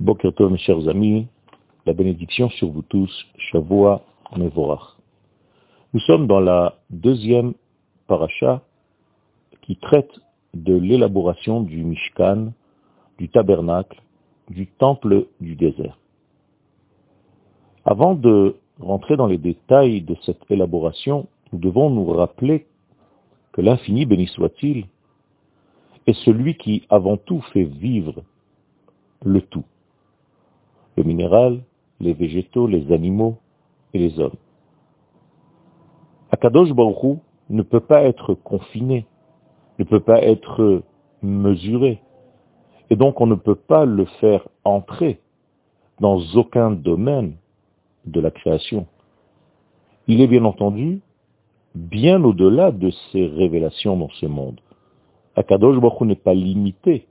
Bokertov, mes chers amis, la bénédiction sur vous tous, Shavua Mevorach. Nous sommes dans la deuxième paracha qui traite de l'élaboration du Mishkan, du tabernacle, du temple du désert. Avant de rentrer dans les détails de cette élaboration, nous devons nous rappeler que l'infini, béni soit-il, est celui qui avant tout fait vivre le tout le minéral, les végétaux, les animaux et les hommes. Akadosh Baruch ne peut pas être confiné, ne peut pas être mesuré, et donc on ne peut pas le faire entrer dans aucun domaine de la création. Il est bien entendu bien au-delà de ces révélations dans ce monde. Akadosh Baruch n'est pas limité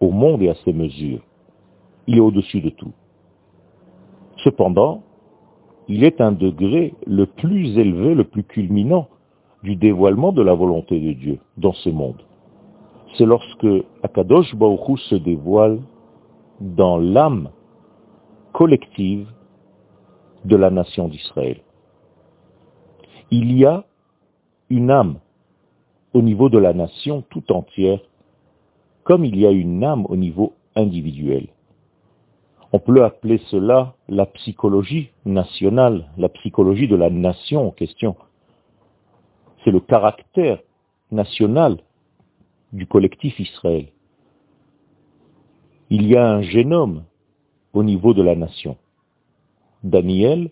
au monde et à ses mesures il est au-dessus de tout. Cependant, il est un degré le plus élevé, le plus culminant du dévoilement de la volonté de Dieu dans ce monde. C'est lorsque Akadosh Baruch se dévoile dans l'âme collective de la nation d'Israël. Il y a une âme au niveau de la nation tout entière, comme il y a une âme au niveau individuel. On peut appeler cela la psychologie nationale, la psychologie de la nation en question. C'est le caractère national du collectif Israël. Il y a un génome au niveau de la nation. Daniel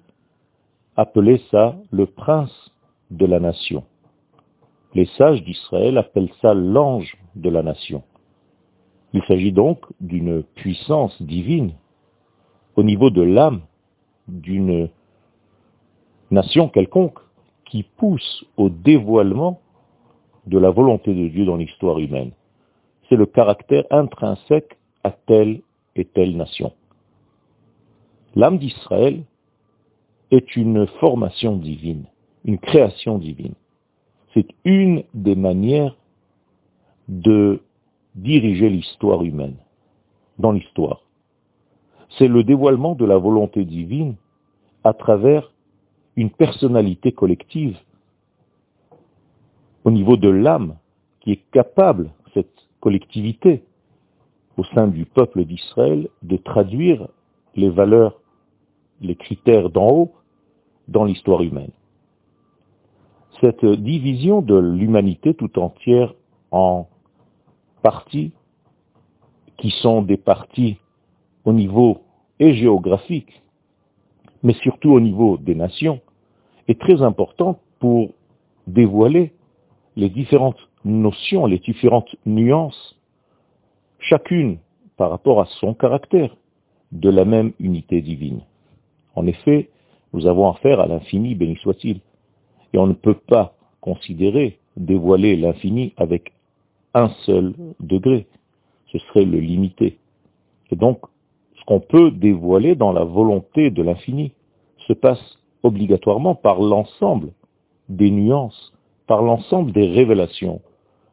appelait ça le prince de la nation. Les sages d'Israël appellent ça l'ange de la nation. Il s'agit donc d'une puissance divine au niveau de l'âme d'une nation quelconque qui pousse au dévoilement de la volonté de Dieu dans l'histoire humaine. C'est le caractère intrinsèque à telle et telle nation. L'âme d'Israël est une formation divine, une création divine. C'est une des manières de diriger l'histoire humaine, dans l'histoire c'est le dévoilement de la volonté divine à travers une personnalité collective au niveau de l'âme qui est capable, cette collectivité, au sein du peuple d'Israël, de traduire les valeurs, les critères d'en haut dans l'histoire humaine. Cette division de l'humanité tout entière en parties, qui sont des parties au niveau et géographique, mais surtout au niveau des nations, est très important pour dévoiler les différentes notions, les différentes nuances, chacune par rapport à son caractère, de la même unité divine. En effet, nous avons affaire à l'infini, béni soit-il, et on ne peut pas considérer dévoiler l'infini avec un seul degré. Ce serait le limiter. Et donc, ce qu'on peut dévoiler dans la volonté de l'infini se passe obligatoirement par l'ensemble des nuances, par l'ensemble des révélations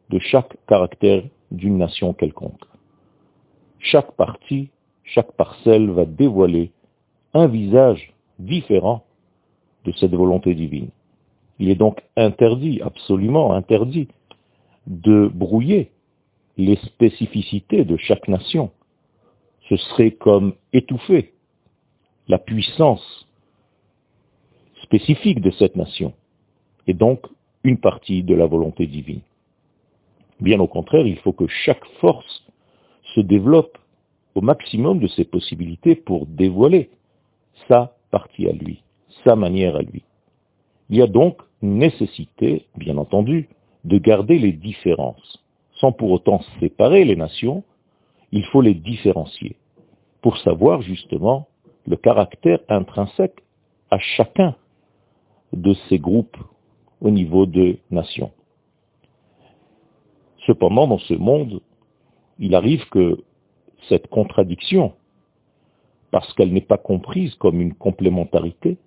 de chaque caractère d'une nation quelconque. Chaque partie, chaque parcelle va dévoiler un visage différent de cette volonté divine. Il est donc interdit, absolument interdit, de brouiller les spécificités de chaque nation ce serait comme étouffer la puissance spécifique de cette nation, et donc une partie de la volonté divine. Bien au contraire, il faut que chaque force se développe au maximum de ses possibilités pour dévoiler sa partie à lui, sa manière à lui. Il y a donc nécessité, bien entendu, de garder les différences, sans pour autant séparer les nations, il faut les différencier pour savoir justement le caractère intrinsèque à chacun de ces groupes au niveau de nations. Cependant, dans ce monde, il arrive que cette contradiction, parce qu'elle n'est pas comprise comme une complémentarité,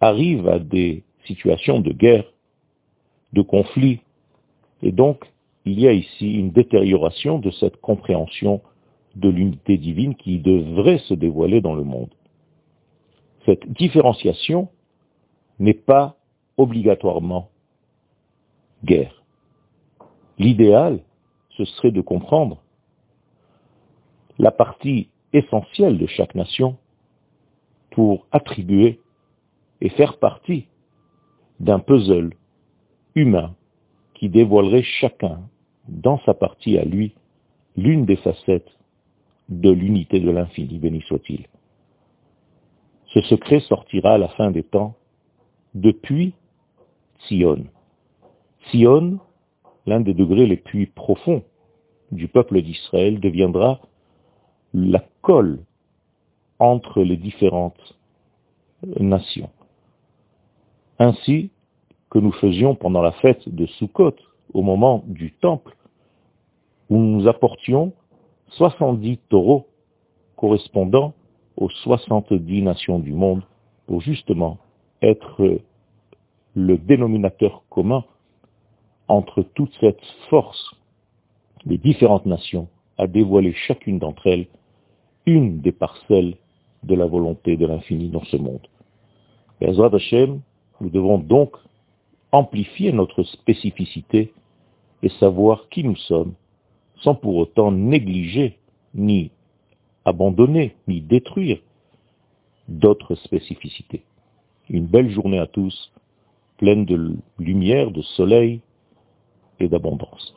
arrive à des situations de guerre, de conflit, et donc il y a ici une détérioration de cette compréhension de l'unité divine qui devrait se dévoiler dans le monde. Cette différenciation n'est pas obligatoirement guerre. L'idéal, ce serait de comprendre la partie essentielle de chaque nation pour attribuer et faire partie d'un puzzle humain qui dévoilerait chacun, dans sa partie à lui, l'une des facettes de l'unité de l'infini, béni soit-il. Ce secret sortira à la fin des temps depuis Sion. Sion, l'un des degrés les plus profonds du peuple d'Israël, deviendra la colle entre les différentes nations. Ainsi que nous faisions pendant la fête de Sukkot, au moment du temple, où nous apportions 70 taureaux correspondant aux 70 nations du monde pour justement être le dénominateur commun entre toute cette force des différentes nations à dévoiler chacune d'entre elles une des parcelles de la volonté de l'infini dans ce monde. Hashem, nous devons donc amplifier notre spécificité et savoir qui nous sommes, sans pour autant négliger, ni abandonner, ni détruire d'autres spécificités. Une belle journée à tous, pleine de lumière, de soleil et d'abondance.